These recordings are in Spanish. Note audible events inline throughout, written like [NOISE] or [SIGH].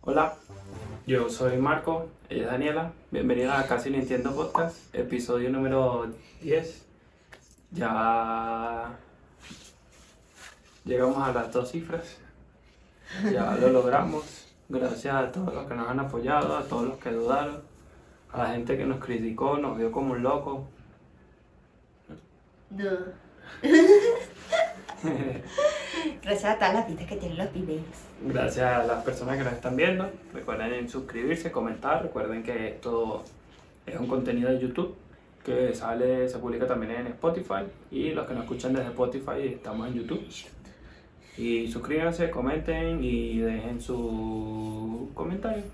Hola, yo soy Marco, ella es Daniela. Bienvenida a Casi Nintendo Podcast, episodio número 10. Ya llegamos a las dos cifras. Ya lo logramos. Gracias a todos los que nos han apoyado, a todos los que dudaron, a la gente que nos criticó, nos vio como un loco. No. [LAUGHS] [LAUGHS] Gracias a todas las vistas que tienen los videos. Gracias a las personas que nos están viendo. Recuerden suscribirse, comentar. Recuerden que esto es un contenido de YouTube que sale, se publica también en Spotify. Y los que nos escuchan desde Spotify estamos en YouTube. Y suscríbanse, comenten y dejen su comentario,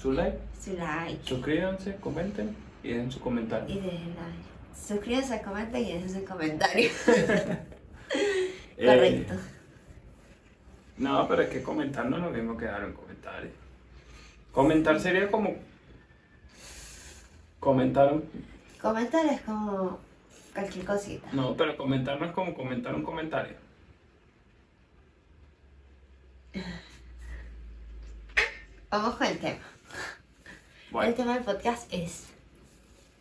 su like. Su like. Suscríbanse, comenten y dejen su comentario. Y dejen like. Suscríbanse, comenten y dejen su comentario. [LAUGHS] Eh, Correcto. No, pero es que comentar no es lo mismo que dar un comentario. Comentar sería como. Comentar un. Comentar es como cualquier cosita. No, pero comentar no es como comentar un comentario. Vamos con el tema. Bueno, El tema del podcast es.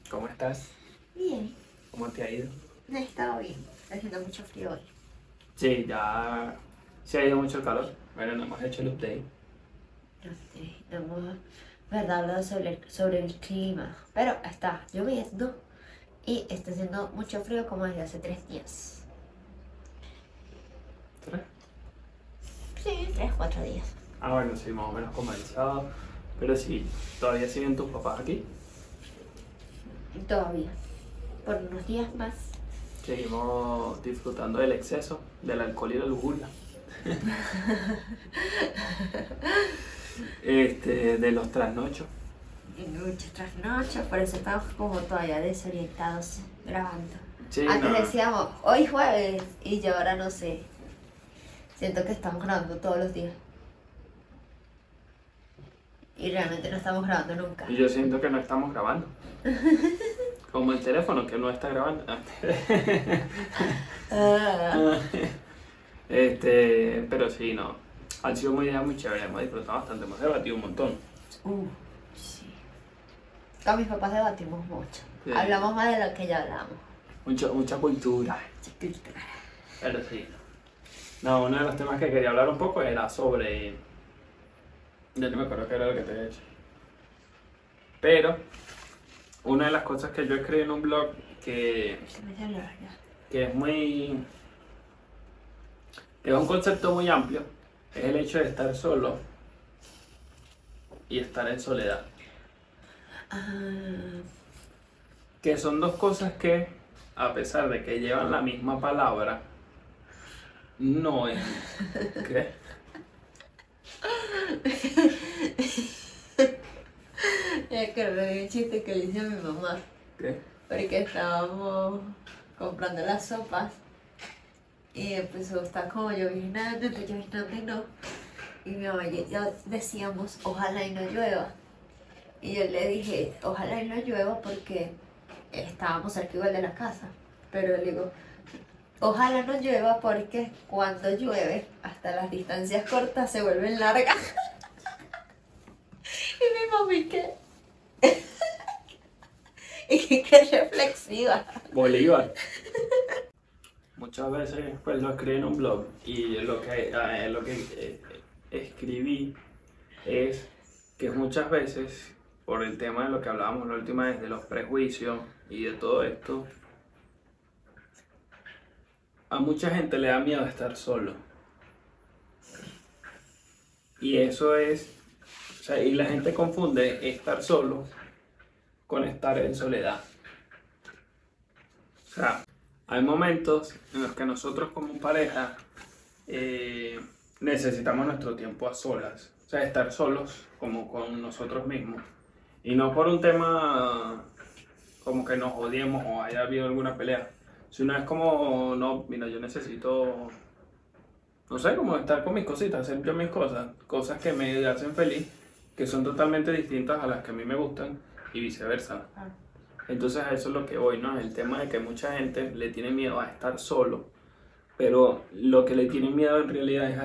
¿cómo estás? Bien, ¿Cómo te ha ido? he estado bien. Está haciendo mucho frío hoy. Sí, ya. Se ha ido mucho el calor. Bueno, no hemos hecho el update. No sé, no hemos verdad hablado sobre el, sobre el clima. Pero está lloviendo y está haciendo mucho frío como desde hace tres días. ¿Tres? Sí, tres, cuatro días. Ah, bueno, sí, más o menos sábado. Pero sí, todavía siguen tus papás aquí. Todavía. Por unos días más. Seguimos disfrutando del exceso, del alcohol y la lujuria. [LAUGHS] este, de los trasnochos. Y noche tras noche, por eso estamos como todavía desorientados grabando. Sí, Antes no. decíamos, hoy jueves, y yo ahora no sé. Siento que estamos grabando todos los días. Y realmente no estamos grabando nunca. Y yo siento que no estamos grabando. [LAUGHS] Como el teléfono que no está grabando. Ah. este, pero sí, no. Han sido muy muy chéveres, hemos disfrutado bastante, hemos debatido un montón. Uh, sí. Con mis papás debatimos mucho. Sí. Hablamos más de lo que ya hablamos. Mucha, mucha cultura. Pero sí. No, uno de los temas que quería hablar un poco era sobre. Ya no me acuerdo qué era lo que te he hecho. Pero, una de las cosas que yo escribí en un blog que, que es muy. que es un concepto muy amplio, es el hecho de estar solo y estar en soledad. Que son dos cosas que, a pesar de que llevan la misma palabra, no es. ¿Qué? [LAUGHS] me acordé un chiste que le hice a mi mamá. ¿Qué? Porque estábamos comprando las sopas y empezó a estar como lloviznando, entonces lloviznando y no. Y mi mamá y yo decíamos, ojalá y no llueva. Y yo le dije, ojalá y no llueva porque estábamos cerca igual de la casa. Pero le digo, ojalá no llueva porque cuando llueve, hasta las distancias cortas se vuelven largas. [LAUGHS] y mi mami, ¿qué? [LAUGHS] y qué reflexiva. Bolívar. Muchas veces pues lo escribí en un blog y lo que, eh, lo que eh, escribí es que muchas veces por el tema de lo que hablábamos la última vez de los prejuicios y de todo esto a mucha gente le da miedo estar solo y eso es sea, y la gente confunde estar solo con estar en soledad. O sea, hay momentos en los que nosotros como pareja eh, necesitamos nuestro tiempo a solas, o sea, estar solos como con nosotros mismos. Y no por un tema como que nos odiemos o haya habido alguna pelea, sino es como, no, mira, yo necesito, no sé, como estar con mis cositas, hacer yo mis cosas, cosas que me hacen feliz, que son totalmente distintas a las que a mí me gustan y viceversa. Ah. Entonces a eso es lo que voy, ¿no? El tema de que mucha gente le tiene miedo a estar solo pero lo que le tienen miedo en realidad es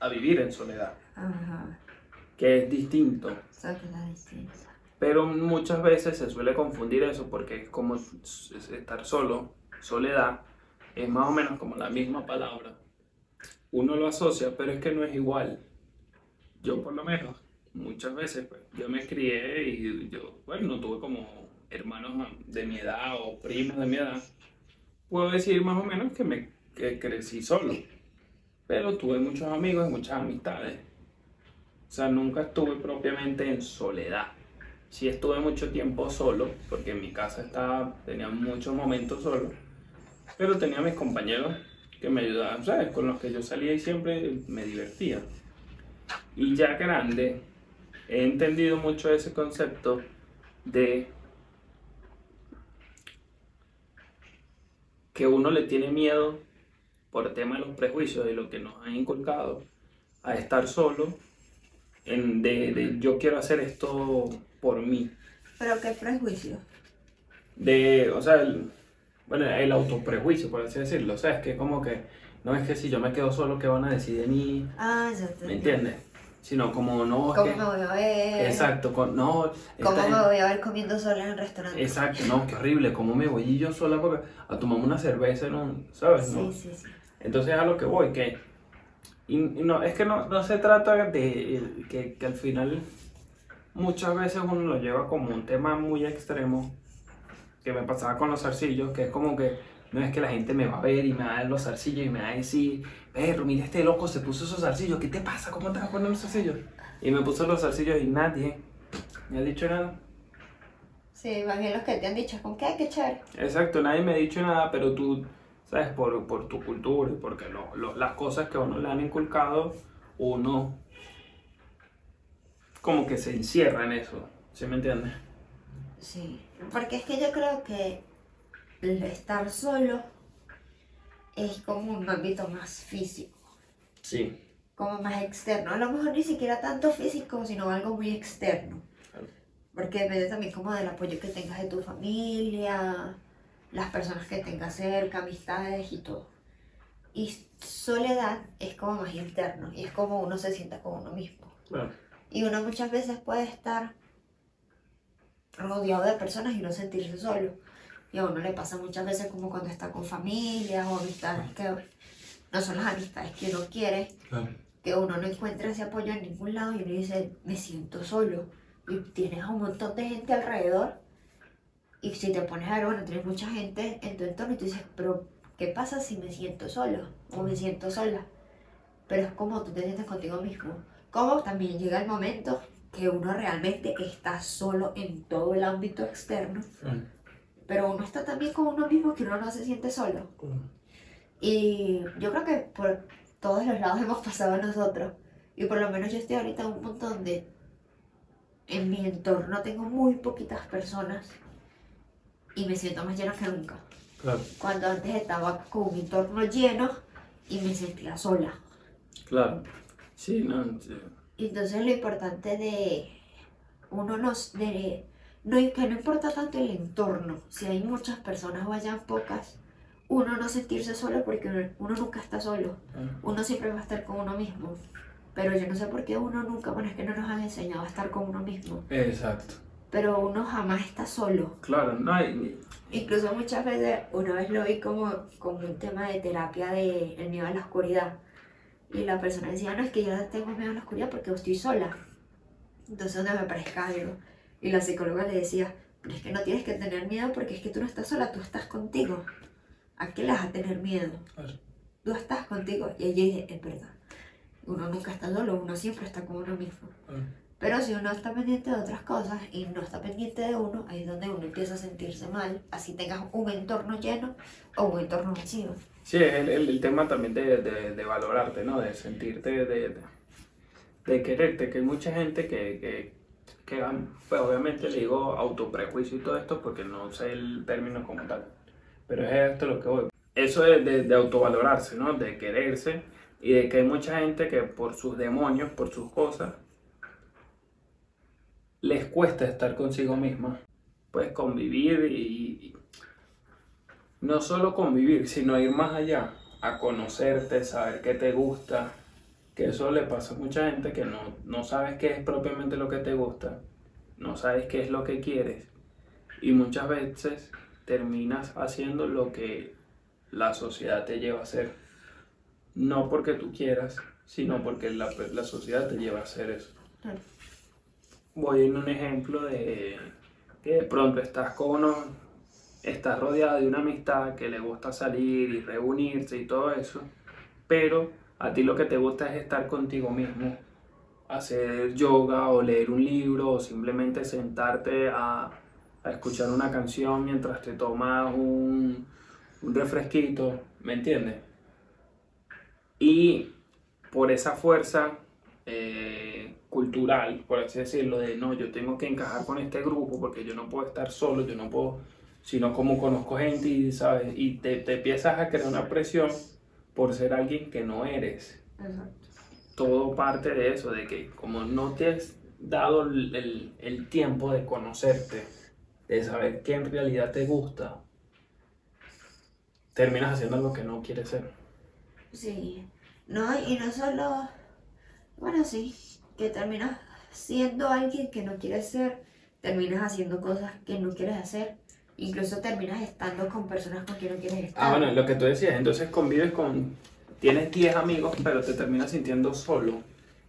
a, a vivir en soledad, Ajá. que es distinto. Pero muchas veces se suele confundir eso porque es como estar solo, soledad, es más o menos como la misma palabra. Uno lo asocia, pero es que no es igual. Yo por lo menos, muchas veces, pues, yo me crié y yo, bueno, no tuve como hermanos de mi edad o primos de mi edad. Puedo decir más o menos que me que crecí solo, pero tuve muchos amigos y muchas amistades. O sea, nunca estuve propiamente en soledad sí estuve mucho tiempo solo, porque en mi casa estaba, tenía muchos momentos solo, pero tenía mis compañeros que me ayudaban, ¿sabes? Con los que yo salía y siempre me divertía. Y ya grande, he entendido mucho ese concepto de que uno le tiene miedo por el tema de los prejuicios y lo que nos han inculcado a estar solo, en de, de yo quiero hacer esto por mí. Pero qué prejuicio. De, o sea, el, bueno, el autoprejuicio, por así decirlo. O sea, es que como que, no es que si yo me quedo solo, ¿qué van a decir de mí? Ah, ya te ¿Me entiendes? Sino como, no, ¿Cómo que... me voy a ver? Exacto, con- no... ¿Cómo me voy a ver comiendo sola en el restaurante? Exacto, no, qué horrible, ¿cómo me voy y yo sola porque a tomarme una cerveza en un, ¿sabes? Sí, No. sí, sí. Entonces a lo que voy, que y, no, es que no, no se trata de que, que al final muchas veces uno lo lleva como un tema muy extremo, que me pasaba con los zarcillos, que es como que no es que la gente me va a ver y me va a dar los zarcillos y me va a decir, perro, mira este loco se puso esos zarcillos, ¿qué te pasa? ¿Cómo te vas a poner los zarcillos? Y me puso los zarcillos y nadie me ha dicho nada. Sí, más bien los que te han dicho, ¿con qué? Qué chévere. Exacto, nadie me ha dicho nada, pero tú, ¿sabes? Por, por tu cultura y porque lo- lo- las cosas que a uno le han inculcado, uno como que se encierra en eso, ¿sí me entiendes? Sí, porque es que yo creo que el estar solo es como un ámbito más físico, Sí. como más externo. A lo mejor ni siquiera tanto físico, sino algo muy externo. Claro. Porque depende también como del apoyo que tengas de tu familia, las personas que tengas cerca, amistades y todo. Y soledad es como más interno y es como uno se sienta con uno mismo. Claro. Y uno muchas veces puede estar rodeado de personas y no sentirse solo. Y a uno le pasa muchas veces como cuando está con familias o amistades que no son las amistades que uno quiere, que uno no encuentra ese apoyo en ningún lado y uno dice, me siento solo. Y tienes a un montón de gente alrededor. Y si te pones a ver, bueno, tienes mucha gente en tu entorno y tú dices, pero ¿qué pasa si me siento solo o me siento sola? Pero es como tú te sientes contigo mismo. Como también llega el momento que uno realmente está solo en todo el ámbito externo, pero uno está también con uno mismo que uno no se siente solo. Y yo creo que por todos los lados [LAUGHS] hemos pasado nosotros. Y por lo menos yo estoy ahorita en un punto donde en mi entorno tengo muy poquitas personas y me siento más llena que nunca. Claro. Cuando antes estaba con un entorno lleno y me sentía sola. Claro. Sí, no, sí. Entonces lo importante de uno nos de no que no importa tanto el entorno, si hay muchas personas o hayan pocas, uno no sentirse solo porque uno, nunca está solo, uno siempre va a estar con uno mismo. Pero yo no sé por qué uno nunca, bueno, es que no nos han enseñado a estar con uno mismo, Exacto. pero uno jamás está solo. Claro, no hay... Incluso muchas veces, una vez lo vi como, como un tema de terapia de el miedo a la oscuridad. Y la persona decía, no, es que yo tengo miedo a la oscuridad porque estoy sola. Entonces donde me aparezca algo. Y la psicóloga le decía, pero es que no tienes que tener miedo porque es que tú no estás sola, tú estás contigo. ¿A qué le vas a tener miedo? Tú estás contigo. Y ella dice, es verdad. Uno nunca está solo, uno siempre está con uno mismo. Pero si uno está pendiente de otras cosas y no está pendiente de uno, ahí es donde uno empieza a sentirse mal, así tengas un entorno lleno o un entorno vacío. Sí, es el, el, el tema también de, de, de valorarte, ¿no? De sentirte, de, de, de quererte, que hay mucha gente que, que, que, pues obviamente le digo autoprejuicio y todo esto porque no sé el término como tal, pero es esto lo que voy. Eso es de, de autovalorarse, ¿no? De quererse y de que hay mucha gente que por sus demonios, por sus cosas, les cuesta estar consigo misma, pues convivir y, y no solo convivir, sino ir más allá, a conocerte, saber qué te gusta, que eso le pasa a mucha gente que no, no sabes qué es propiamente lo que te gusta, no sabes qué es lo que quieres y muchas veces terminas haciendo lo que la sociedad te lleva a hacer. No porque tú quieras, sino porque la, la sociedad te lleva a hacer eso. Voy en un ejemplo de que de pronto estás con uno, estás rodeado de una amistad que le gusta salir y reunirse y todo eso, pero a ti lo que te gusta es estar contigo mismo, hacer yoga o leer un libro o simplemente sentarte a, a escuchar una canción mientras te tomas un, un refresquito, ¿me entiendes? Y por esa fuerza eh, cultural, por así decirlo, de no, yo tengo que encajar con este grupo porque yo no puedo estar solo, yo no puedo, sino como conozco gente y, ¿sabes? Y te, te empiezas a crear una presión por ser alguien que no eres. Exacto. Todo parte de eso, de que como no te has dado el, el, el tiempo de conocerte, de saber qué en realidad te gusta, terminas haciendo algo que no quieres ser. Sí. No, y no solo, bueno, sí, que terminas siendo alguien que no quieres ser, terminas haciendo cosas que no quieres hacer, incluso terminas estando con personas con quien no quieres estar. Ah, bueno, lo que tú decías, entonces convives con, tienes 10 amigos, pero te terminas sintiendo solo.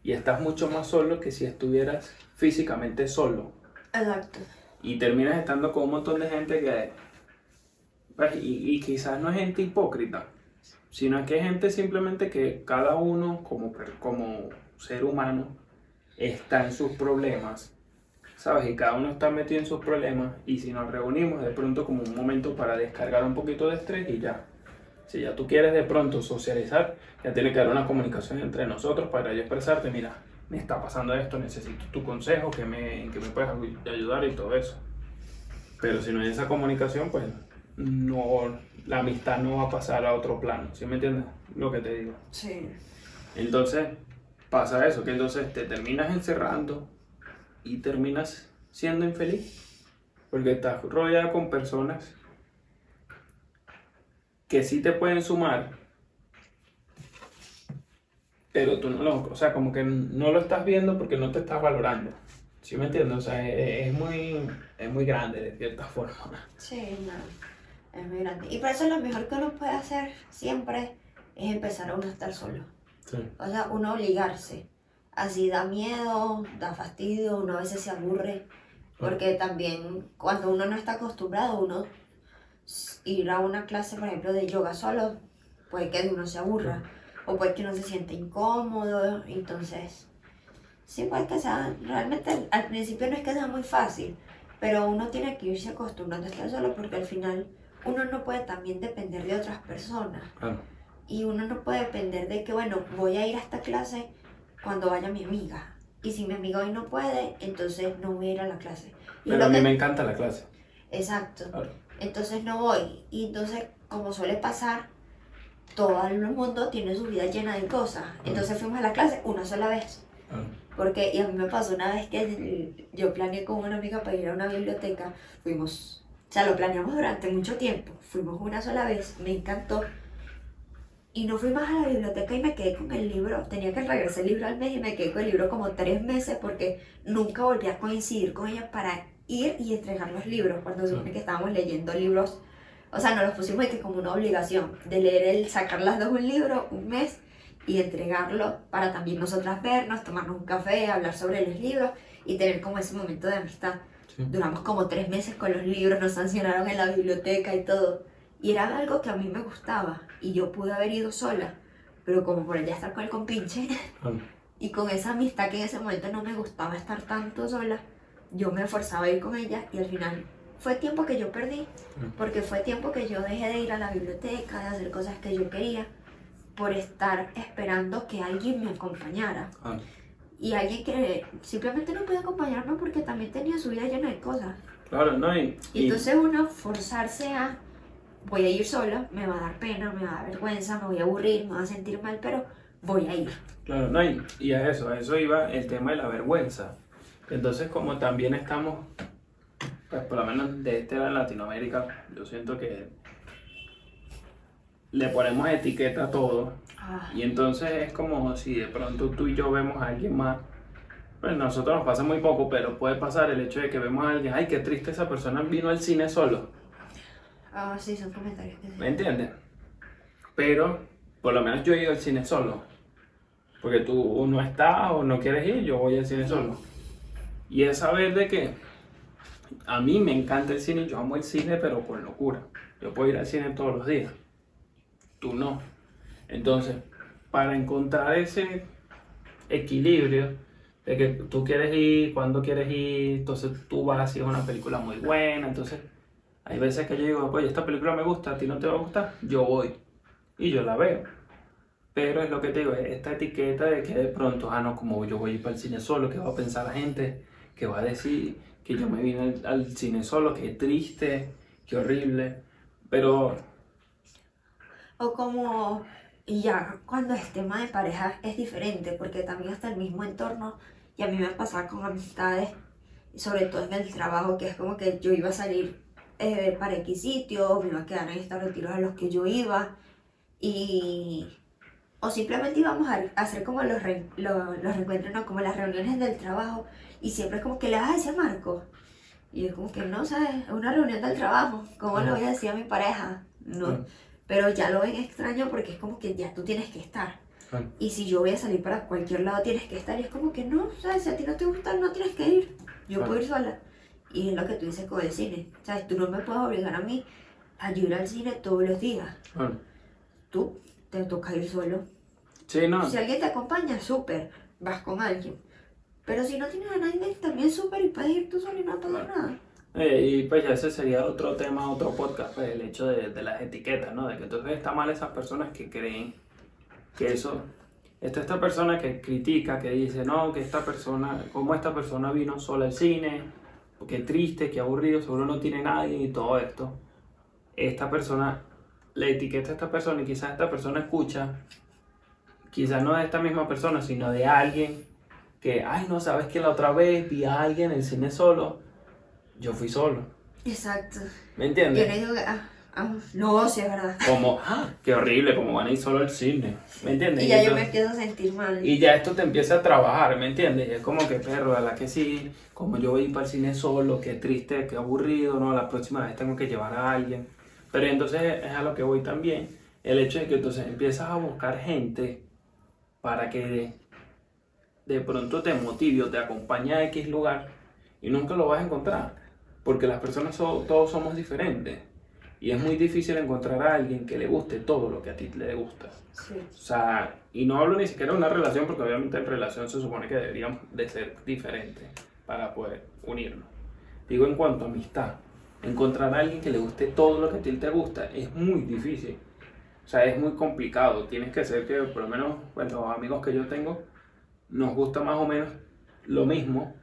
Y estás mucho más solo que si estuvieras físicamente solo. Exacto. Y terminas estando con un montón de gente que, pues, y, y quizás no es gente hipócrita, sino que es gente simplemente que cada uno como, como ser humano está en sus problemas, ¿sabes? Y cada uno está metido en sus problemas y si nos reunimos de pronto como un momento para descargar un poquito de estrés y ya. Si ya tú quieres de pronto socializar, ya tiene que haber una comunicación entre nosotros para yo expresarte, mira, me está pasando esto, necesito tu consejo, que me, que me puedes ayudar y todo eso. Pero si no hay esa comunicación, pues no, la amistad no va a pasar a otro plano, ¿sí me entiendes? Lo que te digo. Sí. Entonces pasa eso, que entonces te terminas encerrando y terminas siendo infeliz. Porque estás rodeada con personas que sí te pueden sumar, pero tú no lo, o sea, como que no lo estás viendo porque no te estás valorando. ¿Sí me entiendes? O sea, es, es muy, es muy grande de cierta [LAUGHS] forma. Sí, no. Es muy grande. Y por eso lo mejor que uno puede hacer siempre es empezar a uno a estar solo. Sí. O sea, uno obligarse. Así da miedo, da fastidio, uno a veces se aburre. Porque también cuando uno no está acostumbrado, uno ir a una clase, por ejemplo, de yoga solo, puede que uno se aburra. O puede que uno se sienta incómodo. Entonces, sí puede que sea, realmente al- al principio no es que sea muy fácil. Pero uno tiene que irse acostumbrando a estar solo porque al final uno no puede también depender de otras personas. Claro. Y uno no puede depender de que, bueno, voy a ir a esta clase cuando vaya mi amiga. Y si mi amiga hoy no puede, entonces no voy a ir a la clase. Y Pero a mí que- me encanta la clase. Exacto. Claro. Entonces no voy. Y entonces, como suele pasar, todo el mundo tiene su vida llena de cosas. Entonces fuimos a la clase una sola vez. Porque, y a mí me pasó una vez que yo planeé con una amiga para ir a una biblioteca, fuimos, o sea, lo planeamos durante mucho tiempo, fuimos una sola vez, me encantó, y no fui más a la biblioteca y me quedé con el libro, tenía que regresar el libro al mes y me quedé con el libro como tres meses porque nunca volví a coincidir con ella para ir y entregar los libros, cuando se supone que estábamos leyendo libros, o sea, nos los pusimos que como una obligación de leer el, sacar las dos un libro un mes y entregarlo para también nosotras vernos, tomarnos un café, hablar sobre los libros y tener como ese momento de amistad. Sí. Duramos como tres meses con los libros, nos sancionaron en la biblioteca y todo. Y era algo que a mí me gustaba y yo pude haber ido sola, pero como por ya estar con el compinche [LAUGHS] y con esa amistad que en ese momento no me gustaba estar tanto sola, yo me forzaba a ir con ella y al final fue tiempo que yo perdí, porque fue tiempo que yo dejé de ir a la biblioteca, de hacer cosas que yo quería, por estar esperando que alguien me acompañara. Y alguien que simplemente no podía acompañarme porque también tenía su vida llena de cosas. Claro, no, Y y- entonces uno forzarse a, voy a ir sola, me va a dar pena, me va a dar vergüenza, me voy a aburrir, me va a sentir mal, pero voy a ir. Claro, no, y, y a eso, a eso iba el tema de la vergüenza. Entonces, como también estamos, pues por lo menos de este lado en Latinoamérica, yo siento que le ponemos etiqueta a todo. Ah, Y entonces es como si de pronto tú y yo vemos a alguien más. Pues nosotros nos pasa muy poco, pero puede pasar el hecho de que vemos a alguien, ay, qué triste esa persona vino al cine solo. Ah, sí, son comentarios que. ¿Me entiendes? Pero por lo menos yo he ido al cine solo. Porque tú no estás o no quieres ir, yo voy al cine solo. Y es saber de que a mí me encanta el cine, yo amo el cine, pero con locura. Yo puedo ir al cine todos los días. Tú no. Entonces, para encontrar ese equilibrio de que tú quieres ir, cuando quieres ir, entonces tú vas si es una película muy buena, entonces hay veces que yo digo, oye, esta película me gusta, a ti no te va a gustar, yo voy y yo la veo. Pero es lo que te digo, es esta etiqueta de que de pronto, ah, no, como yo voy a ir para el cine solo, ¿qué va a pensar la gente? ¿Qué va a decir? Que yo me vine al, al cine solo, qué triste, qué horrible. Pero, O como, y ya, cuando es tema de pareja es diferente, porque también está el mismo entorno, y a mí me ha pasado con amistades, sobre todo en el trabajo, que es como que yo iba a salir eh, para X sitio, me iba a quedar en estos retiros a los que yo iba, y... O simplemente íbamos a hacer como los, re- lo- los reencuentros, no, como las reuniones del trabajo, y siempre es como que le vas a decir a Marco. Y es como que no, ¿sabes? Es una reunión del trabajo, ¿cómo le voy a decir a mi pareja? No. Pero ya lo ven extraño porque es como que ya tú tienes que estar. Y si yo voy a salir para cualquier lado, tienes que estar. Y es como que no, ¿sabes? Si a ti no te gusta, no tienes que ir. Yo puedo ir sola. Y es lo que tú dices con el cine. ¿Sabes? Tú no me puedes obligar a mí a ir al cine todos los días. bueno, Tú te toca ir solo. sí, no, Si alguien te acompaña, súper. Vas con alguien. Pero si no tienes a nadie, también súper y puedes ir tú solo y no pasa Claro. nada. Eh, y pues ya ese sería otro tema, otro podcast, pues el hecho de, de las etiquetas, ¿no? De que entonces está mal esas personas que creen que eso... Está esta persona que critica, que dice, no, que esta persona, como esta persona vino sola al cine, qué triste, qué aburrido, seguro no tiene nadie y todo esto. Esta persona, le etiqueta a esta persona y quizás esta persona escucha, quizás no de esta misma persona, sino de alguien que, ay, no, sabes que la otra vez vi a alguien en el cine solo, yo fui solo. Exacto. ¿Me Yo entiendes? digo que, ah, ah, no, sí es verdad. Como, ah, qué horrible, como van a ir solo al cine. ¿Me entiendes? Y ya yo entonces- me empiezo a sentir mal. y ya esto te empieza a trabajar, ¿me entiendes? Y es como que, perro, a la que sí, como yo voy a ir para el cine solo, qué triste, qué aburrido, ¿no? La próxima vez tengo que llevar a alguien. Pero entonces es a lo que voy también. El hecho de que entonces empiezas a buscar gente para que de, de pronto te motive o te acompañe a X lugar y nunca lo vas a encontrar. Porque las personas so- todos somos diferentes. Y es muy difícil encontrar a alguien que le guste todo lo que a ti le gusta. Sí. O sea, y no hablo ni siquiera de una relación, porque obviamente en relación se supone que deberían de ser diferentes para poder unirnos. Digo en cuanto a amistad, encontrar a alguien que le guste todo lo que a ti te gusta es muy difícil. O sea, es muy complicado. Tienes que ser que, por lo menos, bueno, los amigos que yo tengo, nos gusta más o menos lo mismo,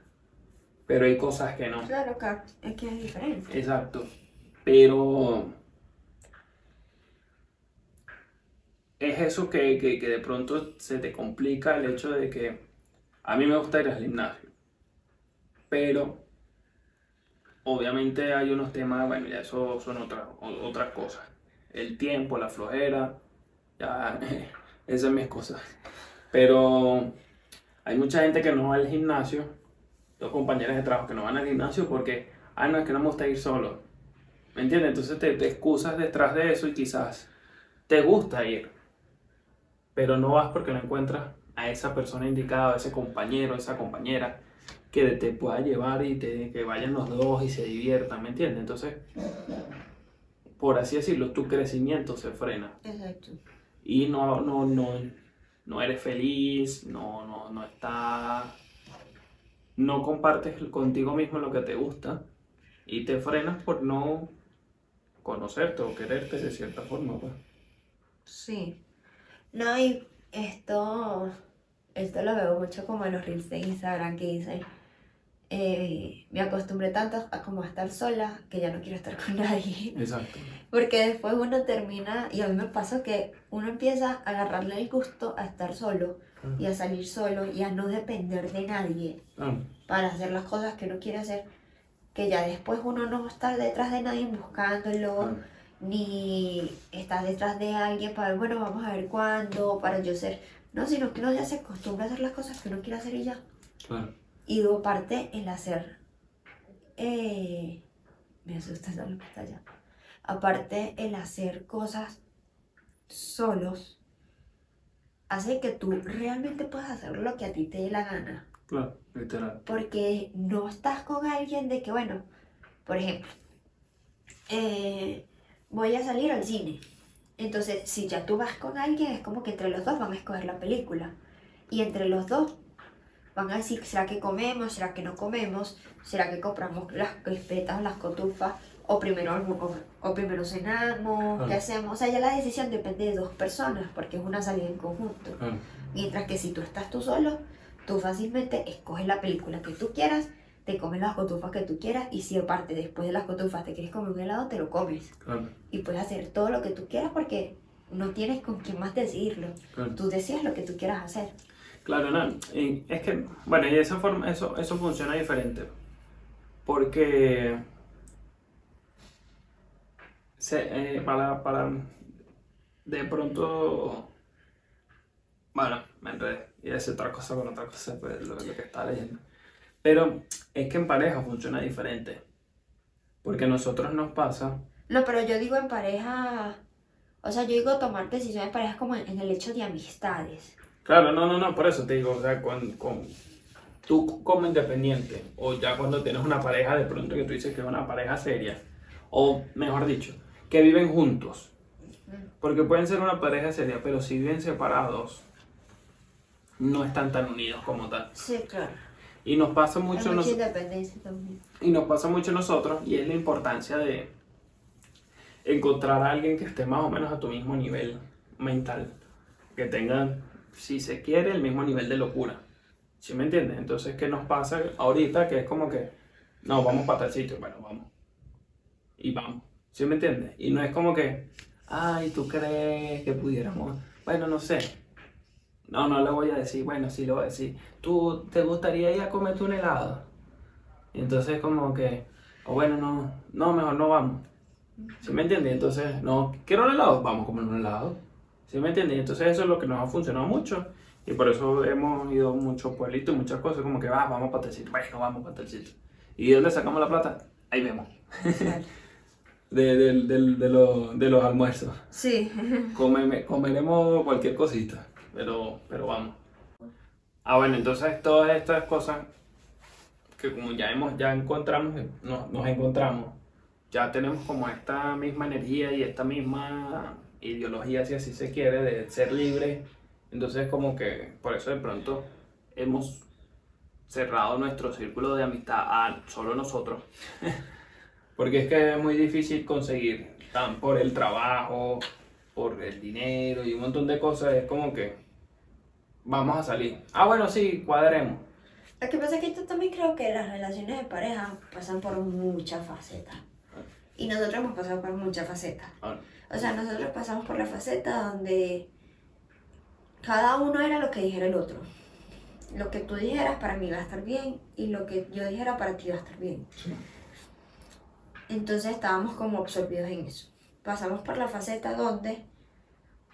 pero hay cosas que no. Claro, es que es diferente. Exacto. Pero es eso que, que, de pronto se te complica el hecho de que a mí me gusta ir al gimnasio. Pero obviamente hay unos temas, bueno, ya eso son otras, otras cosas. El tiempo, la flojera, ya [LAUGHS] esas son mis cosas. Pero hay mucha gente que no va al gimnasio, dos compañeros de trabajo que no van al gimnasio porque, ah, no, es que no me gusta ir solo. ¿Me entiendes? Entonces te, te excusas detrás de eso y quizás te gusta ir, pero no vas porque no encuentras a esa persona indicada, a ese compañero, esa compañera que te pueda llevar y te, que vayan los dos y se diviertan, ¿me entiendes? Entonces, por así decirlo, tu crecimiento se frena Exacto. y no, no, no, no eres feliz, no, no, no estás, no compartes contigo mismo lo que te gusta y te frenas por no conocerte o quererte de cierta forma. Pues. Sí. No, y esto, esto lo veo mucho como en los reels de Instagram que dicen, eh, me acostumbré tanto a como a estar sola que ya no quiero estar con [LAUGHS] nadie. Exacto. Porque después uno termina, y a mí me pasa que uno empieza a agarrarle el gusto a estar solo y a salir solo y a no depender de nadie Ah, para hacer las cosas que uno quiere hacer, que ya después uno no estar detrás de nadie buscándolo, ah, ni estás detrás de alguien para ver, bueno, vamos a ver cuándo, para yo ser. No, sino que uno ya se acostumbra a hacer las cosas que uno quiere hacer y ya. Claro. Y luego parte el hacer. eh, me asusta esa lo que está allá. Aparte, el hacer cosas solos hace que tú realmente puedas hacer lo que a ti te dé la gana. Claro, literal. Porque no estás con alguien de que, bueno, por ejemplo, eh, voy a salir al cine. Entonces, si ya tú vas con alguien, es como que entre los dos van a escoger la película. Y entre los dos van a decir, ¿será que comemos? ¿Será que no comemos? ¿Será que compramos las crispetas o las cotufas? O primero, o, o primero cenamos, ¿qué Claro. hacemos? O sea, ya la decisión depende de dos personas, porque es una salida en conjunto. Claro. Mientras que si tú estás tú solo, tú fácilmente escoges la película que tú quieras, te comes las cotufas que tú quieras y si aparte después de las cotufas te quieres comer un helado, te lo comes. Claro. Y puedes hacer todo lo que tú quieras porque no tienes con quién más decidirlo. Claro. Tú decides lo que tú quieras hacer. Claro, no. y es que, bueno, y esa forma, eso, eso funciona diferente. Porque se, eh, para, para de pronto, bueno, me enredé y decir otra cosa con otra cosa, pues lo, lo que estaba leyendo. Pero es que en pareja funciona diferente. Porque a nosotros nos pasa, No, pero yo digo en pareja, o sea, yo digo tomar decisiones en pareja como en, en el hecho de amistades. Claro, no, no, no, por eso te digo, o sea, con, con- tú como independiente, o ya cuando tienes una pareja de pronto que tú dices que es una pareja seria, o mejor dicho, que viven juntos, porque pueden ser una pareja seria, pero si viven separados, no están tan unidos como tal. Sí, claro. Y nos pasa mucho, mucha nos- independencia también. y nos pasa mucho nosotros, y es la importancia de encontrar a alguien que esté más o menos a tu mismo nivel mental, que tenga, si se quiere, el mismo nivel de locura. ¿Sí me entiendes? Entonces, ¿qué nos pasa ahorita? Que es como que, no, vamos para tal sitio, bueno, vamos. Y vamos. ¿Sí me entiendes? Y no es como que, ay, ¿tú crees que pudiéramos? Bueno, no sé. No, no le voy a decir, bueno, sí le voy a decir. ¿Tú te gustaría ir a comerte un helado? Y entonces como que, o bueno, no, no, mejor no vamos. ¿Sí me entiendes? Entonces, no, quiero un helado, vamos a comer un helado. ¿Sí me entiendes? Entonces eso es lo que nos ha funcionado mucho. Y por eso hemos ido a muchos pueblitos, muchas cosas, como que, va, vamos para tal sitio, bueno, vamos para tal sitio. ¿Y de dónde sacamos la plata? Ahí vemos. [LAUGHS] De, del- del- de, los- de los almuerzos. Sí. [LAUGHS] Come- comeremos cualquier cosita, pero, pero vamos. Ah, bueno, entonces todas estas cosas que como ya hemos, ya encontramos, nos, nos encontramos, ya tenemos como esta misma energía y esta misma ideología, si así se quiere, de ser libre. Entonces como que por eso de pronto hemos cerrado nuestro círculo de amistad a solo nosotros. [LAUGHS] Porque es que es muy difícil conseguir, tan por el trabajo, por el dinero y un montón de cosas, es como que vamos a salir. Ah, bueno, sí, cuadremos. Lo que pasa es que yo también creo que las relaciones de pareja pasan por muchas facetas. Y nosotros hemos pasado por muchas facetas. Ah, O sea, nosotros pasamos por la faceta donde cada uno era lo que dijera el otro. Lo que tú dijeras para mí iba a estar bien y lo que yo dijera para ti iba a estar bien. Entonces estábamos como absorbidos en eso. Pasamos por la faceta donde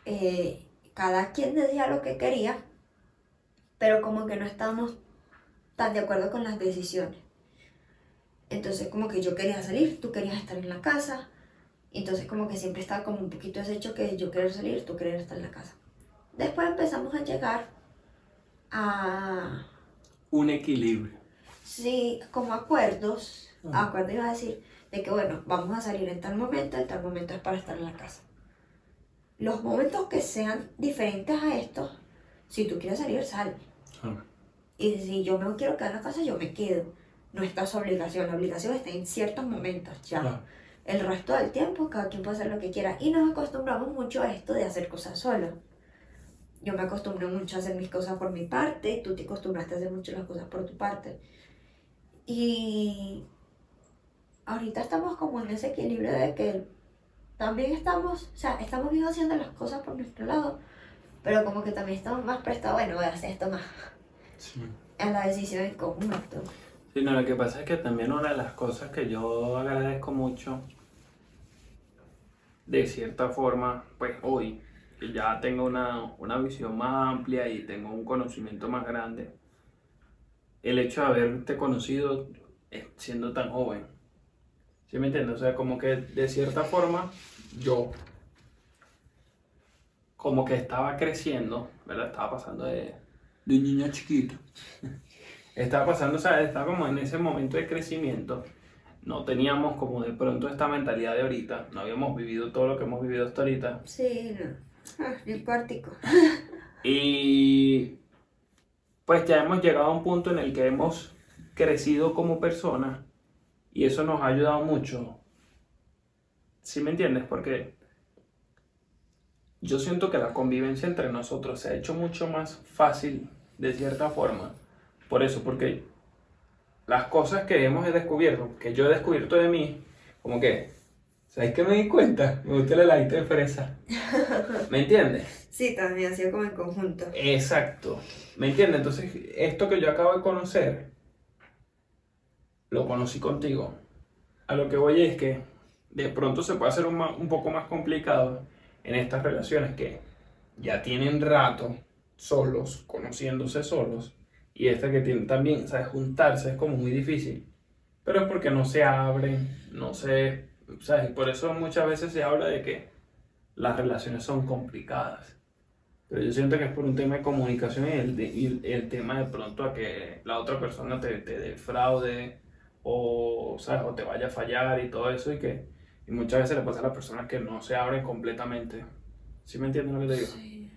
eh, cada quien decía lo que quería, pero como que no estábamos tan de acuerdo con las decisiones. Entonces como que yo quería salir, tú querías estar en la casa. Entonces como que siempre estaba como un poquito ese hecho que yo querer salir, tú querer estar en la casa. Después empezamos a llegar a Un equilibrio. Sí, como acuerdos, Ah. acuerdos iba a decir, de que bueno, vamos a salir en tal momento, en tal momento es para estar en la casa. Los momentos que sean diferentes a estos, si tú quieres salir, sal. Ah, Y si yo me quiero quedar en la casa, yo me quedo. No está su obligación, la obligación está en ciertos momentos ya. claro. El resto del tiempo, cada quien puede hacer lo que quiera. Y nos acostumbramos mucho a esto de hacer cosas solo. Yo me acostumbré mucho a hacer mis cosas por mi parte, tú te acostumbraste a hacer mucho las cosas por tu parte. Y ahorita estamos como en ese equilibrio de que también estamos, o sea, estamos bien haciendo las cosas por nuestro lado, pero como que también estamos más prestados, bueno, voy a hacer esto más, Sí. a la decisión en conjunto. Sí, no, lo que pasa es que también una de las cosas que yo agradezco mucho de cierta forma, pues hoy, que ya tengo una, una visión más amplia y tengo un conocimiento más grande, el hecho de haberte conocido eh, siendo tan joven. ¿Sí me entiendes? O sea, como que de cierta forma yo como que estaba creciendo, ¿verdad? Estaba pasando de, de un niño chiquito. [LAUGHS] estaba pasando, o sea, estaba como en ese momento de crecimiento. No teníamos como de pronto esta mentalidad de ahorita. No habíamos vivido todo lo que hemos vivido hasta ahorita. Sí, no. Ah, ni cuartico. Y pues ya hemos llegado a un punto en el que hemos crecido como personas y eso nos ha ayudado mucho. ¿Sí me entiendes? Porque yo siento que la convivencia entre nosotros se ha hecho mucho más fácil de cierta forma. Por eso, porque las cosas que hemos descubierto, que yo he descubierto de mí, como que, ¿sabes qué me di cuenta? Me gusta el helado de fresa. [LAUGHS] ¿Me entiendes? Sí, también sido como en conjunto. Exacto. ¿Me entiendes? Entonces, esto que yo acabo de conocer, lo conocí contigo. A lo que voy es que de pronto se puede hacer un poco más complicado en estas relaciones que ya tienen rato solos, conociéndose solos, y esta que tienen también, ¿sabes? Juntarse es como muy difícil. Pero es porque no se abren, no se... ¿Sabes? Por eso muchas veces se habla de que las relaciones son complicadas. Pero yo siento que es por un tema de comunicación y el, de- y el tema de pronto a que la otra persona te, te defraude o, ¿sabes? o te vaya a fallar y todo eso y que y muchas veces le pasa a las personas que no se abren completamente. ¿Sí me entiendes lo que te digo? Sí.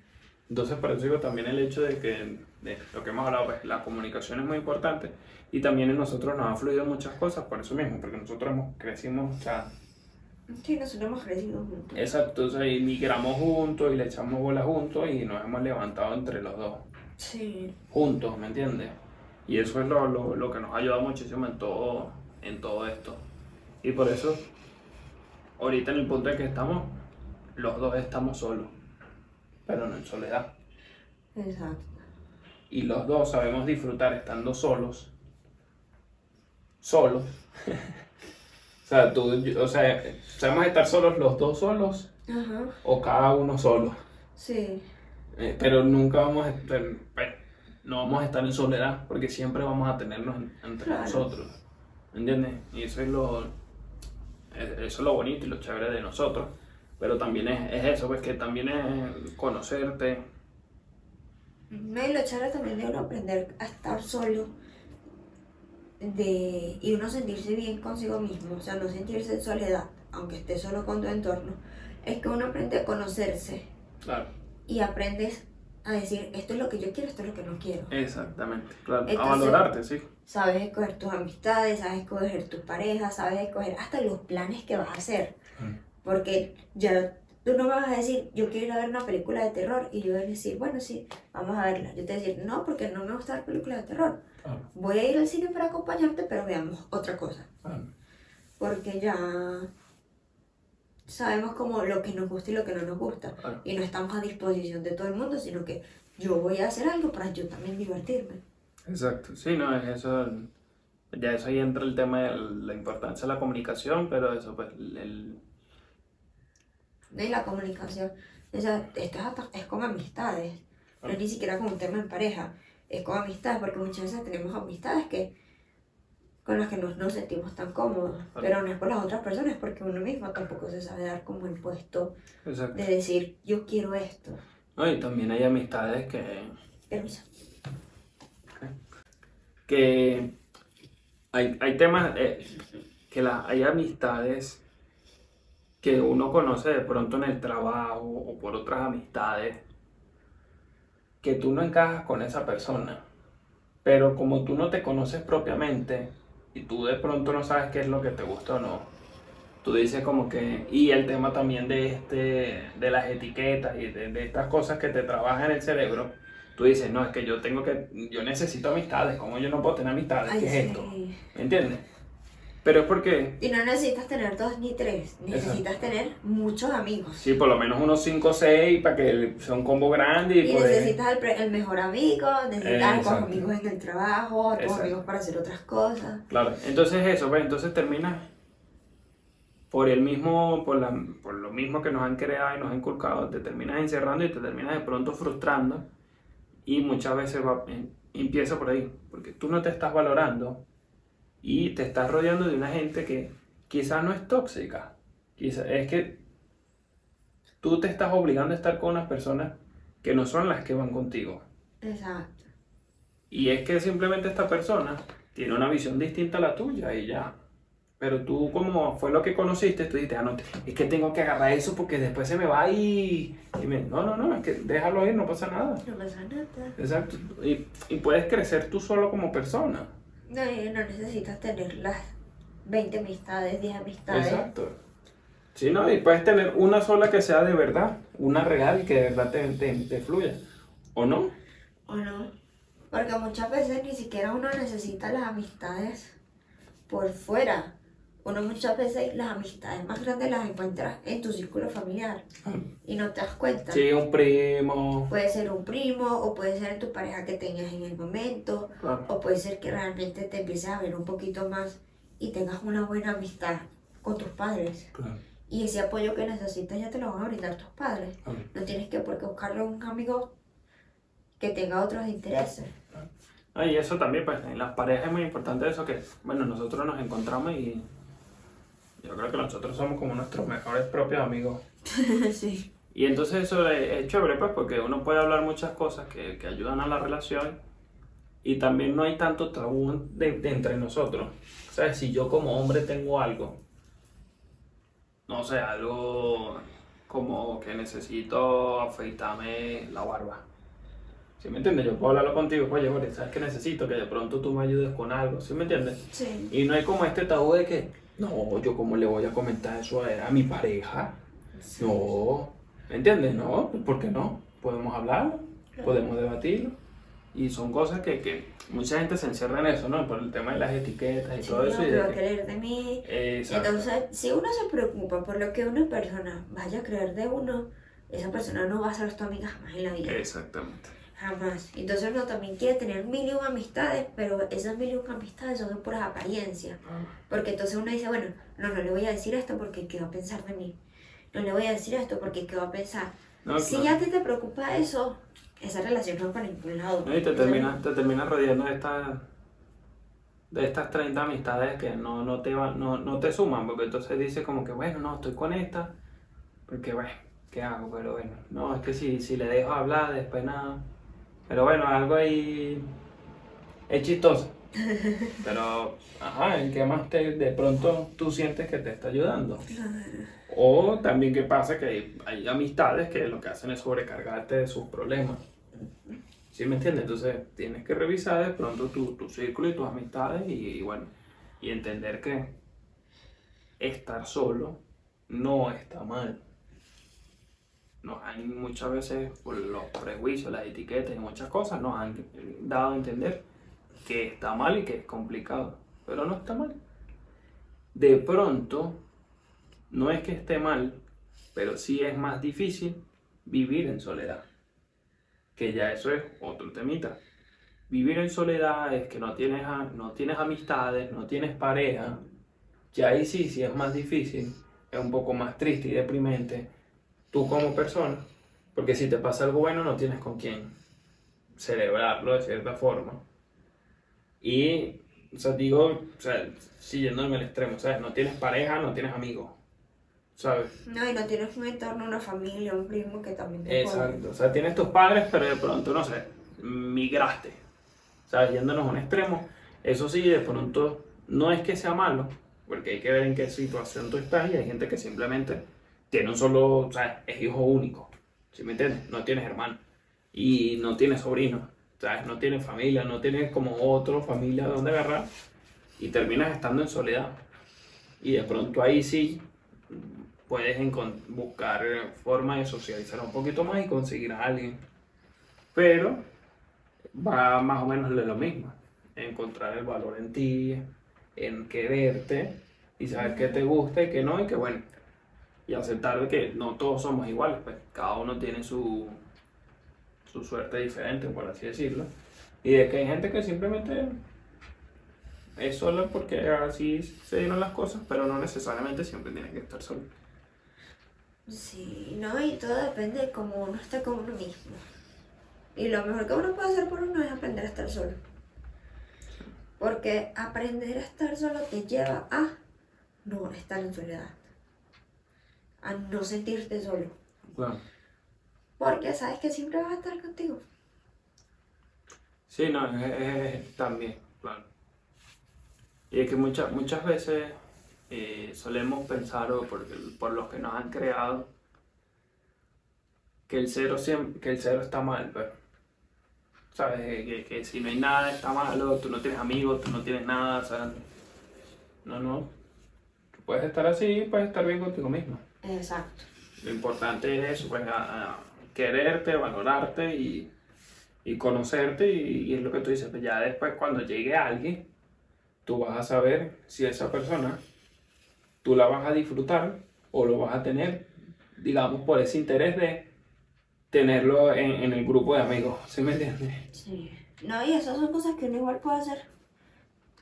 Entonces, por eso digo también el hecho de que, de lo que hemos hablado, pues la comunicación es muy importante y también en nosotros nos han fluido muchas cosas por eso mismo, porque nosotros hemos, crecimos, o sea, Sí, nosotros hemos crecido juntos. exacto, o sea, y migramos juntos y le echamos bola juntos y nos hemos levantado entre los dos, Sí. juntos, ¿me entiendes? Y eso es lo, lo, lo que nos ha ayudado muchísimo en todo, en todo esto. Y por eso, ahorita en el punto en que estamos, los dos estamos solos, pero no en soledad. Exacto. y los dos sabemos disfrutar estando solos, solos. [LAUGHS] o sea, tú, o sea, sabemos estar solos los dos solos Ajá. o cada uno solo. Sí. Eh, pero nunca vamos a estar, bueno, no vamos a estar en soledad porque siempre vamos a tenernos en- entre Claro. nosotros. ¿Me entiendes? Y eso es lo, eso es lo bonito y lo chévere de nosotros. Pero también es, es eso, pues que también es conocerte, No, y lo chévere también de uno aprender a estar solo de, y uno sentirse bien consigo mismo, o sea, no sentirse en soledad, aunque esté solo con tu entorno, es que uno aprende a conocerse claro. y aprendes a decir, esto es lo que yo quiero, esto es lo que no quiero. Exactamente, claro. a Entonces- valorarte, sí. Sabes escoger tus amistades, sabes escoger tus parejas, sabes escoger hasta los planes que vas a hacer. Mm. Porque ya tú no me vas a decir, yo quiero ir a ver una película de terror y yo voy a decir, bueno, sí, vamos a verla. Yo te voy a decir, no, porque no me gusta ver películas de terror. Claro, Voy a ir al cine para acompañarte, pero veamos otra cosa. claro. Porque ya sabemos como lo que nos gusta y lo que no nos gusta. Claro. Y no estamos a disposición de todo el mundo, sino que yo voy a hacer algo para yo también divertirme. Exacto, sí, no, es eso, ya eso ahí entra el tema de la importancia de la comunicación, pero eso, pues, el, ¿no? Y la comunicación. O sea, esto es, hasta- es con amistades. No es ni siquiera con un tema en pareja. Es con amistades, porque muchas veces tenemos amistades que con las que no nos sentimos tan cómodos. Pero no es por las otras personas, porque uno mismo tampoco se sabe dar como el puesto exacto. de decir, yo quiero esto. No, y también hay amistades que, Permiso. Que hay, hay temas, eh, que la, hay amistades que uno conoce de pronto en el trabajo o por otras amistades, que tú no encajas con esa persona, pero como tú no te conoces propiamente y tú de pronto no sabes qué es lo que te gusta o no, tú dices como que, y el tema también de, este, de las etiquetas y de, de estas cosas que te trabajan en el cerebro, tú dices, no, es que yo tengo que, yo necesito amistades, ¿cómo yo no puedo tener amistades? Ay, ¿Qué es esto? ¿Me entiendes? Pero es porque, Y no necesitas tener dos ni tres, necesitas tener muchos amigos. sí, por lo menos unos 5 o 6 para que sea un combo grande y, Y poder- necesitas el, pre- el mejor amigo, necesitas Exacto. amigos en el trabajo, Exacto. amigos para hacer otras cosas. Claro, entonces eso, pues entonces terminas por el mismo, por, la, por lo mismo que nos han creado y nos han inculcado, te terminas encerrando y te terminas de pronto frustrando y muchas veces va, em, empieza por ahí, porque tú no te estás valorando y te estás rodeando de una gente que quizás no es tóxica, quizás es que tú te estás obligando a estar con unas personas que no son las que van contigo. Exacto. Y es que simplemente esta persona tiene una visión distinta a la tuya y ya. Pero tú, como fue lo que conociste, tú dijiste, ah, no, es que tengo que agarrar eso porque después se me va y... y me... No, no, no, es que déjalo ir, no pasa nada. No pasa nada. Exacto. Y, y puedes crecer tú solo como persona. No, no necesitas tener las 20 amistades, 10 amistades. Exacto. Sí, ¿no? Y puedes tener una sola que sea de verdad, una real y que de verdad te, te, te fluya. ¿O no? ¿O no? Porque muchas veces ni siquiera uno necesita las amistades por fuera. Uno muchas veces las amistades más grandes las encuentras en tu círculo familiar y no te das cuenta. Sí, un primo. Puede ser un primo o puede ser tu pareja que tengas en el momento Claro. o puede ser que realmente te empieces a ver un poquito más y tengas una buena amistad con tus padres. Claro. Y ese apoyo que necesitas ya te lo van a brindar tus padres. claro. No tienes que por qué buscarle un amigo que tenga otros intereses. Ah, y eso también, pues en las parejas es muy importante eso que, bueno, nosotros nos encontramos y yo creo que nosotros somos como nuestros mejores propios amigos. [LAUGHS] sí. Y entonces eso es, chévere, pues, porque uno puede hablar muchas cosas que, que ayudan a la relación y también no hay tanto tabú de, de entre nosotros. O sea, si yo como hombre tengo algo, no sé, algo como que necesito afeitarme la barba. ¿Sí me entiendes? Yo puedo hablarlo contigo, oye, Boris, ¿sabes qué necesito? Que de pronto tú me ayudes con algo, ¿sí me entiendes? Sí. Y no hay como este tabú de que, no, yo cómo le voy a comentar eso a, a mi pareja. No, ¿me entiendes? No, ¿por qué no? Podemos hablarlo, podemos debatirlo. Y son cosas que, que mucha gente se encierra en eso, ¿no? Por el tema de las etiquetas y Sí, todo eso. y va a creer de mí. Exacto. Entonces, si uno se preocupa por lo que una persona vaya a creer de uno, esa persona no va a ser tu amiga jamás en la vida. Exactamente. Jamás. Entonces uno también quiere tener mil y un amistades, pero esas mil y un amistades son puras apariencias. Porque entonces uno dice, bueno, no, no le voy a decir esto porque ¿qué va a pensar de mí? No le voy a decir esto porque ¿qué va a pensar? No, si claro. ya a ti te preocupa eso, esa relación no va para ningún lado. No, y te terminas te terminas rodeando de estas de estas 30 amistades que no, no, te van, no, no te suman, porque entonces dices como que, bueno, no, estoy con esta, porque, bueno, ¿qué hago? Pero bueno, no, es que si, si le dejo hablar, después nada. Pero bueno, algo ahí es chistoso. [LAUGHS] Pero, ajá, el que más te, de pronto tú sientes que te está ayudando. O también que pasa que hay, hay amistades que lo que hacen es sobrecargarte de sus problemas. ¿Sí me entiendes? Entonces tienes que revisar de pronto tu, tu círculo y tus amistades y, y bueno, y entender que estar solo no está mal. Muchas veces, por los prejuicios, las etiquetas y muchas cosas, nos han dado a entender que está mal y que es complicado. Pero no está mal. De pronto, no es que esté mal, pero sí es más difícil vivir en soledad. Que ya eso es otro temita. Vivir en soledad es que no tienes, no tienes amistades, no tienes pareja. Ya ahí sí, sí es más difícil. Es un poco más triste y deprimente tú como persona. Porque si te pasa algo bueno no tienes con quién celebrarlo de cierta forma. Y, o sea, digo, o sea, siguiéndome al extremo, ¿sabes? No tienes pareja, no tienes amigos, ¿sabes? No, y no tienes un entorno, una familia, un primo que también te. Exacto, o sea, tienes tus padres, pero de pronto, no sé, migraste, ¿sabes? Yéndonos a un extremo. Eso sí, de pronto, no es que sea malo, porque hay que ver en qué situación tú estás y hay gente que simplemente tiene un solo, o sea, es hijo único, ¿sí me entiendes? No tienes hermano y no tienes sobrino, ¿sabes? No tienes familia, no tienes como otra familia donde agarrar y terminas estando en soledad. Y de pronto ahí sí puedes buscar forma de socializar un poquito más y conseguir a alguien. Pero va más o menos lo mismo. Encontrar el valor en ti, en quererte y saber qué te gusta y qué no y que bueno. Y aceptar de que no todos somos iguales, pues cada uno tiene su, su suerte diferente, por así decirlo. Y de que hay gente que simplemente es solo porque así se dieron las cosas, pero no necesariamente siempre tienes que estar solo. Sí, no, y todo depende de cómo uno esté con uno mismo. Y lo mejor que uno puede hacer por uno es aprender a estar solo. Porque aprender a estar solo te lleva a no estar en soledad. A no sentirte solo. Claro. Porque sabes que siempre vas a estar contigo. Sí, no, es, también, claro. Y es que muchas, muchas veces eh, solemos pensar, o por, por los que nos han creado, que el cero, siempre, que el cero está mal, pues. ¿Sabes? Que, que- que si no hay nada está malo, tú no tienes amigos, tú no tienes nada, o sea, no, no. Tú puedes estar así, puedes estar bien contigo mismo. Exacto. Lo importante es eso, pues, a- a quererte, valorarte y, y conocerte y, y es lo que tú dices, pues ya después cuando llegue alguien, tú vas a saber si esa persona, tú la vas a disfrutar o lo vas a tener, digamos, por ese interés de tenerlo en, en el grupo de amigos, ¿sí me entiendes? Sí. No, y esas son cosas que uno igual puede hacer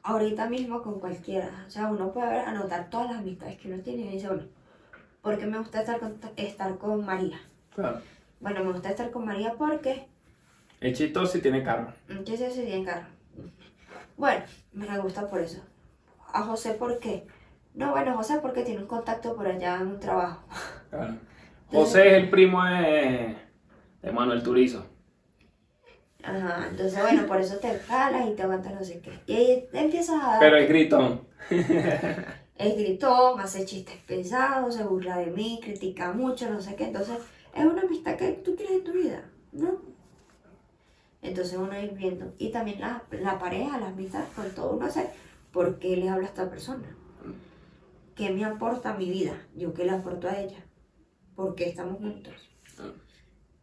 ahorita mismo con cualquiera. O sea, uno puede anotar todas las amistades que uno tiene y dice, bueno, ¿por qué me gusta estar con, estar con María? Claro. Bueno, me gusta estar con María porque Es chistoso si tiene carro. ¿Qué se hace bien carro? Bueno, me gusta por eso. A José, ¿por qué? No, bueno, José porque tiene un contacto por allá en un trabajo. Claro. [LAUGHS] José es el primo de, de Manuel Turizo. Ajá, entonces bueno, por eso te jalas y te aguantas no sé qué. Y ahí empiezas a. Pero es gritón. [LAUGHS] Él gritó, me hace chistes pesados, se burla de mí, critica mucho, no sé qué. Entonces, es una amistad que tú quieres en tu vida, ¿no? Entonces uno ir viendo. Y también la, la pareja, la amistad, con todo uno hacer, ¿por qué le hablo a esta persona? ¿Qué me aporta a mi vida? ¿Yo qué le aporto a ella? ¿Por qué estamos juntos?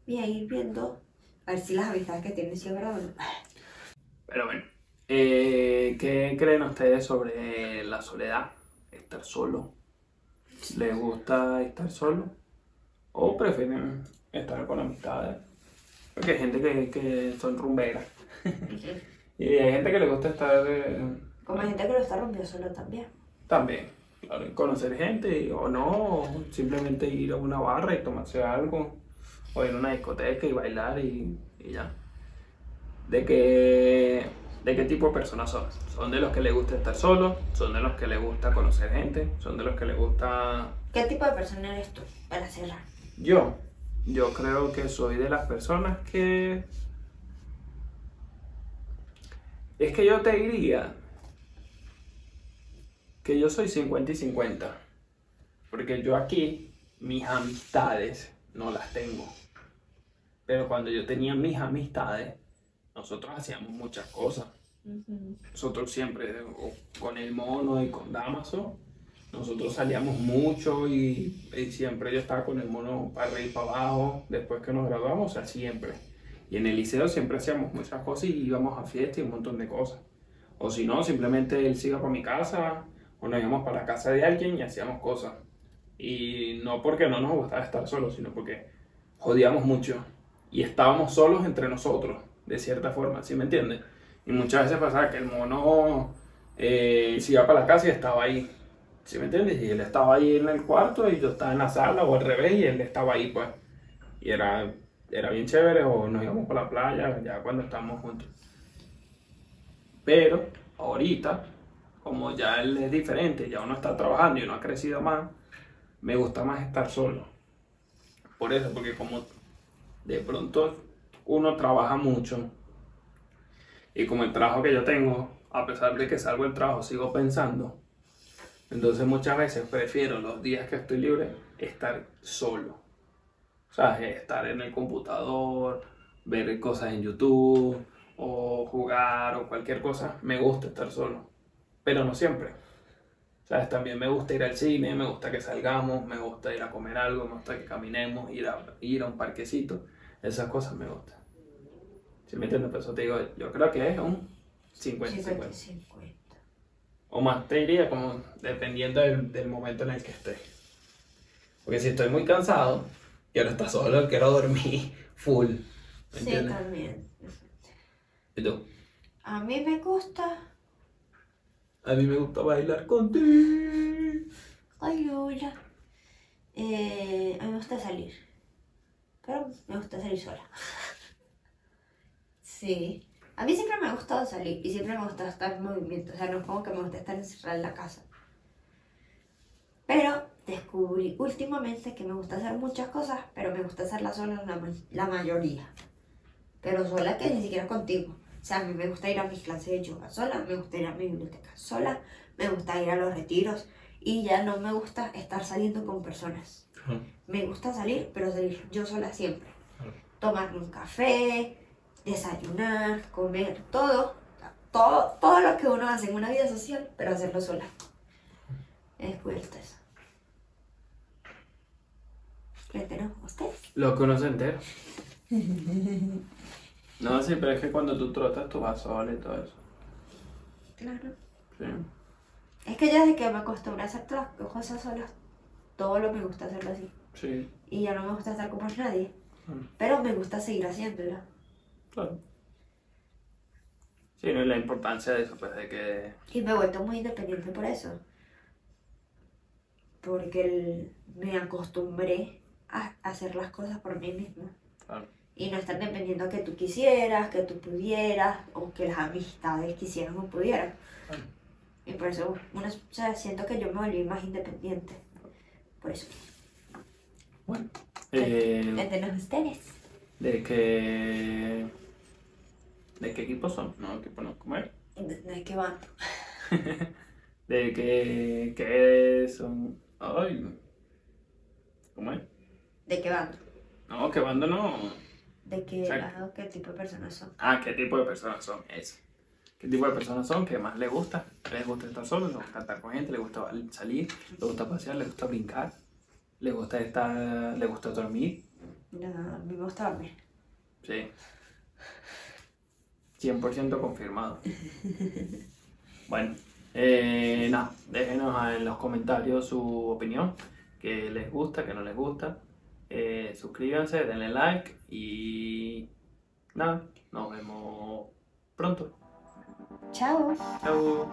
Y ahí ir viendo, a ver si las amistades que tienes sí es verdad o no. Pero bueno, eh, ¿qué creen ustedes sobre la soledad? Estar solo. ¿Les gusta estar solo? ¿O prefieren estar con amistades? Porque hay gente que, que son rumberas. [LAUGHS] Y hay gente que le gusta estar eh, Como hay gente que lo está rompiendo solo también. también. Claro, conocer gente o no, o simplemente ir a una barra y tomarse algo. O ir a una discoteca y bailar y, y ya. ¿De qué, ¿De qué tipo de personas son? ¿Son de los que les gusta estar solos? ¿Son de los que les gusta conocer gente? ¿Son de los que les gusta... ¿Qué tipo de persona eres tú? Para cerrar. Yo, yo creo que soy de las personas que... Es que yo te diría que yo soy 50 y 50. Porque yo aquí, mis amistades, no las tengo. Pero cuando yo tenía mis amistades, nosotros hacíamos muchas cosas. Nosotros siempre, con el mono y con Damaso, nosotros salíamos mucho y, y siempre yo estaba con el mono para arriba y para abajo, después que nos graduamos, o sea, siempre. Y en el liceo siempre hacíamos muchas cosas y íbamos a fiestas y un montón de cosas. O si no, simplemente él se para mi casa o nos íbamos para la casa de alguien y hacíamos cosas. Y no porque no nos gustaba estar solos, sino porque jodíamos mucho y estábamos solos entre nosotros, de cierta forma, ¿sí me entiendes? Y muchas veces pasaba que el mono eh, se iba para la casa y estaba ahí, ¿sí me entiendes? Y él estaba ahí en el cuarto y yo estaba en la sala o al revés y él estaba ahí, pues. Y era, era bien chévere o nos íbamos para la playa ya cuando estábamos juntos. Pero ahorita, como ya él es diferente, ya uno está trabajando y uno ha crecido más, me gusta más estar solo. Por eso, porque como de pronto uno trabaja mucho y como el trabajo que yo tengo, a pesar de que salgo del trabajo, sigo pensando. Entonces muchas veces prefiero los días que estoy libre estar solo. O sea, estar en el computador, ver cosas en YouTube o jugar o cualquier cosa. Me gusta estar solo, pero no siempre. ¿Sabes? También me gusta ir al cine, me gusta que salgamos, me gusta ir a comer algo, me gusta que caminemos, ir a, ir a un parquecito. Esas cosas me gustan. ¿Sí me entiendes? Por eso te digo, yo creo que es un 50-50. 50 50. O más, te diría como dependiendo del, del momento en el que esté. Porque si estoy muy cansado, quiero estar solo, quiero dormir [LAUGHS] full. ¿Me Sí, entiendes? también. ¿Y tú? A mí me gusta A mí me gusta bailar contigo. Ay, hola. Eh, a mí me gusta salir. Pero me gusta salir sola. [LAUGHS] Sí. A mí siempre me ha gustado salir y siempre me gusta estar en movimiento. O sea, no es como que me gusta estar encerrada en la casa. Pero descubrí últimamente que me gusta hacer muchas cosas, pero me gusta hacerlas sola la, la mayoría. Pero sola que ni siquiera contigo. O sea, a mí me gusta ir a mis clases de yoga sola, me gusta ir a mi biblioteca sola, me gusta ir a los retiros y ya no me gusta estar saliendo con personas. Me gusta salir, pero salir yo sola siempre. Tomarme un café, desayunar, comer, todo, todo, todo lo que uno hace en una vida social, pero hacerlo sola. He descubierto eso. Frente, ¿no? ¿Ustedes? Lo se entera. [LAUGHS] No, sí, pero es que cuando tú trotas, tú vas sola y todo eso. Claro. Sí. Es que ya desde que me acostumbré a hacer todas las cosas solas, todo lo me gusta hacerlo así. Sí, Y ya no me gusta estar con más nadie. Mm. Pero me gusta seguir haciéndolo. Claro. Sí, no, y la importancia de eso, pues, de que... Y me he vuelto muy independiente por eso. Porque el- me acostumbré a hacer las cosas por mí misma. Claro. Y no estar dependiendo a que tú quisieras, que tú pudieras, o que las amistades quisieran o pudieran. Claro. Y por eso, uno, o sea, siento que yo me volví más independiente. Por eso. Bueno. Eh, ustedes. de que... ¿De qué equipo son? No, equipo no, ¿cómo es? ¿De, de qué van? [LAUGHS] De que... que son... Ay... ¿Cómo es? ¿De qué van? No, que bando no... ¿De qué, Exacto. ah, qué tipo de personas son? Ah, ¿qué tipo de personas son? Eso. ¿Qué tipo de personas son? que más les gusta? ¿Les gusta estar solos? ¿Les gusta estar con gente? ¿Les gusta salir? ¿Les gusta pasear? ¿Les gusta brincar? ¿Les gusta estar... ¿Les gusta dormir? No, a mí me gusta dormir. Sí. 100% confirmado. [LAUGHS] Bueno, eh, nada, déjenos en los comentarios su opinión, que les gusta, que no les gusta. Eh, suscríbanse, denle like y nada, nos vemos pronto. Chao. Chao.